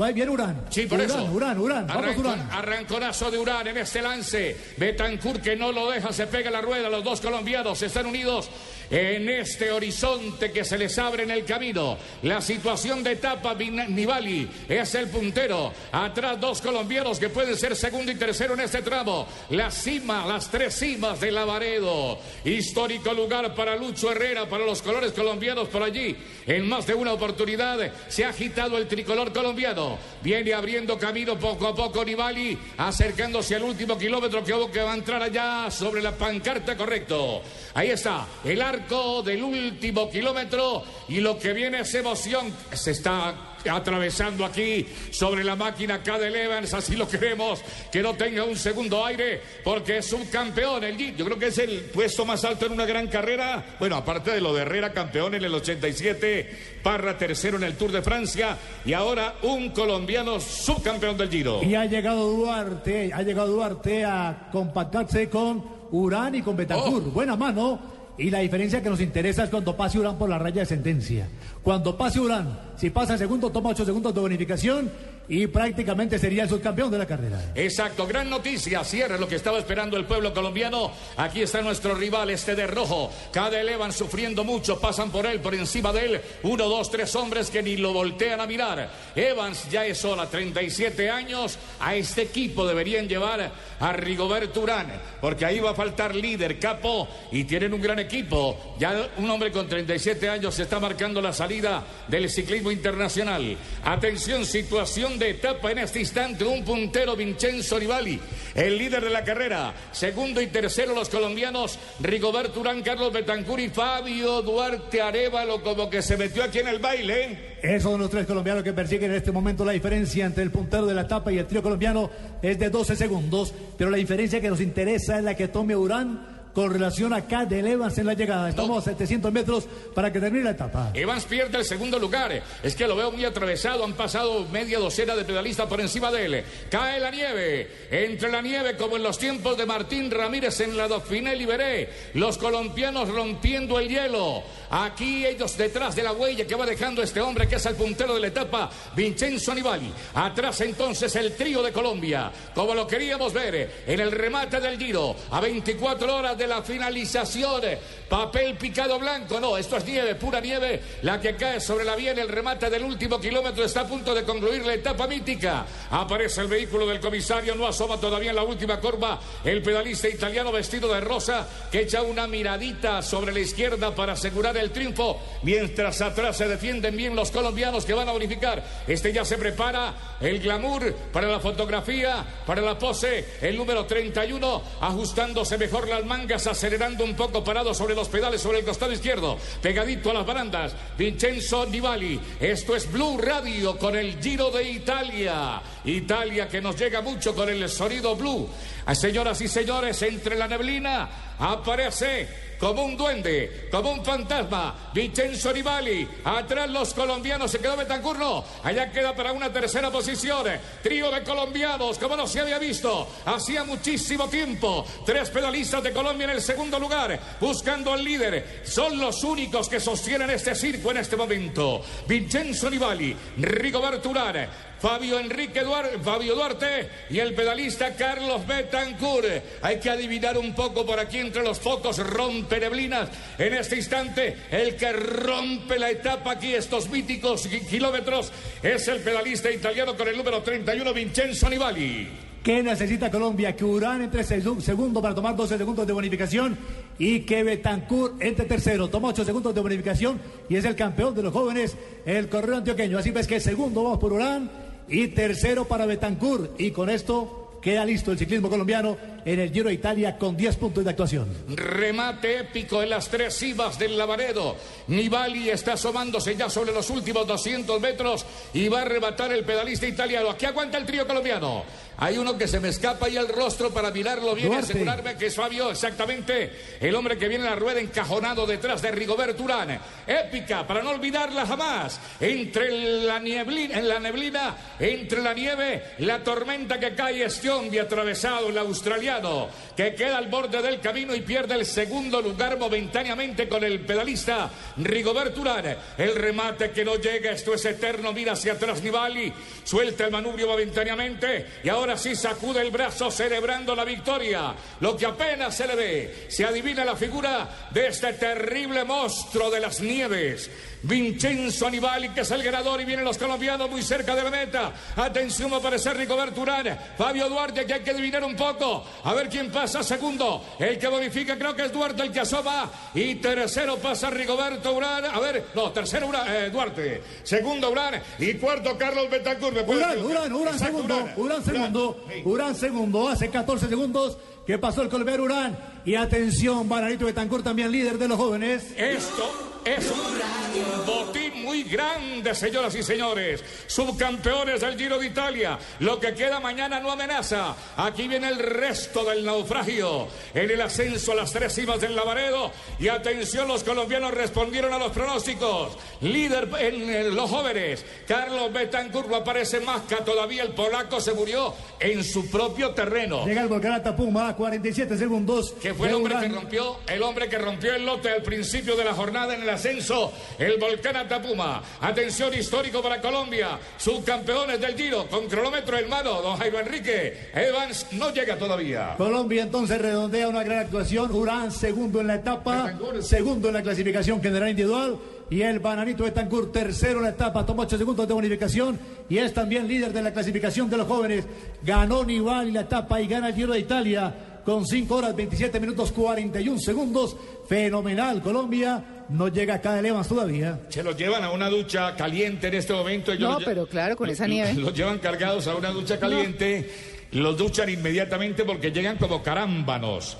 Va bien Urán. Sí, por Urán, eso. Urán, Urán. Vamos, Arrancó- Urán. Arranconazo de Urán en este lance. Betancourt que no lo deja, se pega la rueda. Los dos colombianos están unidos en este horizonte que se les abre en el camino. La situación de etapa, Nibali es el puntero. Atrás dos colombianos que pueden ser segundo y tercero en este tramo. La cima, las tres cimas de Lavaredo. Histórico lugar para Lucho Herrera, para los colores colombianos por allí. En más de una oportunidad se ha agitado el tricolor colombiano. Viene abriendo camino poco a poco Nibali, acercándose al último kilómetro que, va a entrar allá sobre la pancarta, correcto. Ahí está, el arco del último kilómetro y lo que viene es emoción. Se está atravesando aquí sobre la máquina Cadel Evans, así lo queremos, que no tenga un segundo aire, porque es subcampeón el Giro. Yo creo que es el puesto más alto en una gran carrera. Bueno, aparte de lo de Herrera, campeón en el 87, Parra tercero en el Tour de Francia y ahora un colombiano subcampeón del Giro. Y ha llegado Duarte, ha llegado Duarte a compactarse con Urán y con Betancourt. Buena mano. Y la diferencia que nos interesa es cuando pase Urán por la raya de sentencia. Cuando pase Urán, si pasa el segundo, toma ocho segundos de bonificación y prácticamente sería el subcampeón de la carrera. Exacto, gran noticia, cierra lo que estaba esperando el pueblo colombiano. Aquí está nuestro rival, este de rojo. Cadel Evans sufriendo mucho, pasan por él, por encima de él. Uno, dos, tres hombres que ni lo voltean a mirar. Evans ya es sola, 37 años. A este equipo deberían llevar a Rigoberto Urán, porque ahí va a faltar líder, capo, y tienen un gran equipo. Ya un hombre con 37 años se está marcando la salida del ciclismo internacional. Atención, situación de etapa en este instante. Un puntero, Vincenzo Nibali, el líder de la carrera. Segundo y tercero, los colombianos Rigoberto Urán, Carlos Betancur y Fabio Duarte Arevalo, como que se metió aquí en el baile. Esos son los tres colombianos que persiguen en este momento la diferencia entre el puntero de la etapa y el trío colombiano es de 12 segundos, pero la diferencia que nos interesa es la que tome Urán con relación a Cadel Evans en la llegada. Estamos a 700 metros para que termine la etapa. Evans pierde el segundo lugar. Es que lo veo muy atravesado. Han pasado media docena de pedalistas por encima de él. Cae la nieve. Entre la nieve, como en los tiempos de Martín Ramírez en la Dauphiné Liberé. Los colombianos rompiendo el hielo. Aquí ellos detrás de la huella que va dejando este hombre que es el puntero de la etapa, Vincenzo Nibali. Atrás entonces el trío de Colombia. Como lo queríamos ver en el remate del Giro. A 24 horas de la finalización. Papel picado blanco. No, esto es nieve, pura nieve. La que cae sobre la vía en el remate del último kilómetro está a punto de concluir la etapa mítica. Aparece el vehículo del comisario. No asoma todavía en la última curva el pedalista italiano vestido de rosa que echa una miradita sobre la izquierda para asegurar el triunfo. Mientras atrás se defienden bien los colombianos que van a unificar. Este ya se prepara el glamour para la fotografía, para la pose. El número 31 ajustándose mejor las mangas, acelerando un poco parado sobre los pedales sobre el costado izquierdo, pegadito a las barandas. Vincenzo Nibali. Esto es Blue Radio con el Giro de Italia. Italia que nos llega mucho con el sonido blue. Señoras y señores, entre la neblina aparece como un duende, como un fantasma. Vincenzo Nibali. Atrás los colombianos. Se quedó Betancur, no. Allá queda para una tercera posición. Trío de colombianos, como no se había visto. Hacía muchísimo tiempo. Tres pedalistas de Colombia en el segundo lugar. Buscando al líder. Son los únicos que sostienen este circo en este momento. Vincenzo Nibali. Rigoberto Urán. Fabio Enrique Duarte, Fabio Duarte y el pedalista Carlos Betancourt. Hay que adivinar un poco por aquí entre los focos rompe neblinas. En este instante, el que rompe la etapa aquí, estos míticos ki- kilómetros, es el pedalista italiano con el número 31, Vincenzo Nibali. ¿Qué necesita Colombia? Que Urán entre seg- segundo para tomar 12 segundos de bonificación y que Betancourt entre tercero. Toma 8 segundos de bonificación y es el campeón de los jóvenes, el correo antioqueño. Así ves que segundo vamos por Urán y tercero para Betancourt. Y con esto queda listo el ciclismo colombiano en el Giro de Italia con 10 puntos de actuación. Remate épico en las tres cimas del Lavaredo. Nibali está asomándose ya sobre los últimos 200 metros y va a arrebatar el pedalista italiano. Aquí aguanta el trío colombiano. Hay uno que se me escapa ahí el rostro para mirarlo bien y asegurarme que es Fabio, exactamente, el hombre que viene en la rueda encajonado detrás de Rigobert Urán. Épica, para no olvidarla jamás. Entre la neblina, en la neblina, entre la nieve, la tormenta que cae, este hombre atravesado, el australiano, que queda al borde del camino y pierde el segundo lugar momentáneamente con el pedalista Rigobert Urán. El remate que no llega, esto es eterno, mira hacia atrás Nibali, suelta el manubrio momentáneamente y ahora sí sacude el brazo celebrando la victoria. Lo que apenas se le ve, se adivina la figura de este terrible monstruo de las nieves. Vincenzo Anibali, que es el ganador, y vienen los colombianos muy cerca de la meta. Atención, va a aparecer Rigoberto Urán. Fabio Duarte, que hay que adivinar un poco. A ver quién pasa segundo. El que modifica, creo que es Duarte el que asoma. Y tercero pasa Rigoberto Urán. A ver, no, tercero eh, Duarte. Segundo Urán. Y cuarto Carlos Betancourt. Urán, Urán, Urán, segundo. Urán, segundo. Urán, segundo. Hace 14 segundos. ¿Qué pasó el colombiano Urán? Y atención, Banarito Betancourt también líder de los jóvenes. Esto es un botín muy grande, señoras y señores. Subcampeones del Giro de Italia. Lo que queda mañana no amenaza. Aquí viene el resto del naufragio. En el ascenso a las tres cimas del Lavaredo. Y atención, los colombianos respondieron a los pronósticos. Líder en los jóvenes. Carlos Betancourt aparece más que todavía. El polaco se murió en su propio terreno. Llega el volcán Puma, 47 segundos. Que fue el hombre que rompió, el hombre que rompió el lote al principio de la jornada en el ascenso, el volcán Atapuma. Atención histórico para Colombia, subcampeones del Giro, con cronómetro en mano, don Jairo Enrique. Evans no llega todavía. Colombia entonces redondea una gran actuación. Urán segundo en la etapa, segundo en la clasificación general individual. Y el Bananito de Tancur, tercero en la etapa, tomó 8 segundos de bonificación y es también líder de la clasificación de los jóvenes. Ganó Nibali la etapa y gana el Giro de Italia con 5 horas 27 minutos 41 segundos. Fenomenal Colombia. No llega acá de Evans todavía. Se los llevan a una ducha caliente en este momento. no, pero claro, con esa nieve. Los llevan cargados a una ducha caliente. Los duchan inmediatamente porque llegan como carámbanos.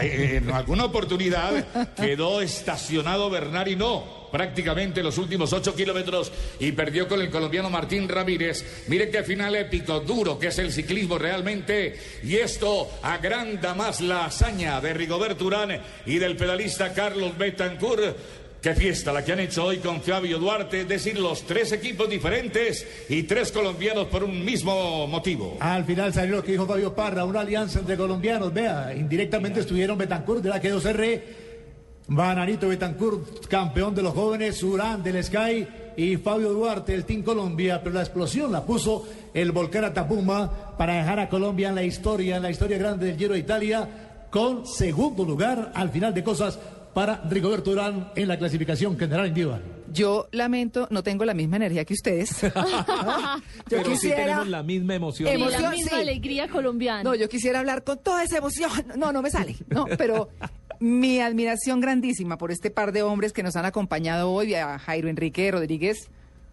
Eh, en alguna oportunidad quedó estacionado Bernard no prácticamente los últimos ocho kilómetros y perdió con el colombiano Martín Ramírez. Mire qué final épico, duro que es el ciclismo realmente. Y esto agranda más la hazaña de Rigoberto Urán y del pedalista Carlos Betancourt. Qué fiesta la que han hecho hoy con Fabio Duarte, es decir, los tres equipos diferentes y tres colombianos por un mismo motivo. Al final salió lo que dijo Fabio Parra, una alianza entre colombianos. Vea, indirectamente estuvieron Betancourt de la que 2 r Bananito Betancourt, campeón de los jóvenes, Urán del Sky y Fabio Duarte, el Team Colombia, pero la explosión la puso el volcán Atapuma para dejar a Colombia en la historia, en la historia grande del Giro de Italia, con segundo lugar al final de cosas para Rigoberto Urán en la clasificación general individual. Yo lamento, no tengo la misma energía que ustedes. yo pero quisiera... sí tenemos la misma emoción. emoción la misma alegría colombiana. No, yo quisiera hablar con toda esa emoción. No, no me sale. No, pero mi admiración grandísima por este par de hombres que nos han acompañado hoy, a Jairo Enrique Rodríguez,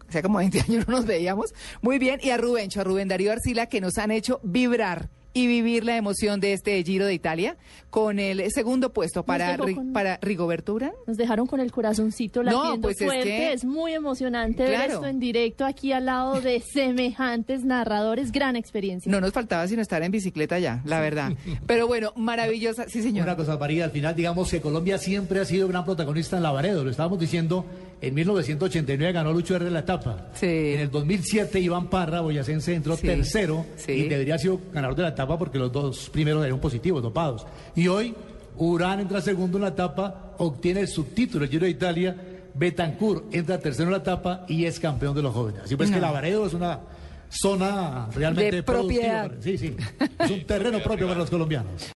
o sea, como 20 años no nos veíamos, muy bien, y a Rubencho, a Rubén Darío Arcila, que nos han hecho vibrar y vivir la emoción de este Giro de Italia con el segundo puesto para, para Rigoberto Urán. Nos dejaron con el corazoncito latiendo pues fuerte. Es, muy emocionante ver esto en directo aquí al lado de semejantes narradores. Gran experiencia. No nos faltaba sino estar en bicicleta ya, la verdad. Pero bueno, maravillosa. Sí, señor. Una cosa, María, al final digamos que Colombia siempre ha sido gran protagonista en Lavaredo. Lo estábamos diciendo, en 1989 ganó Lucho R la etapa. Sí. En el 2007 Iván Parra, boyacense, entró tercero y debería haber sido ganador de la etapa porque los dos primeros eran positivos, dopados. Y hoy Urán entra segundo en la etapa, obtiene el subtítulo del Giro de Italia, Betancourt entra tercero en la etapa y es campeón de los jóvenes. Así pues que Lavaredo es una zona realmente de propiedad. Sí, sí. Es un terreno propio para los colombianos.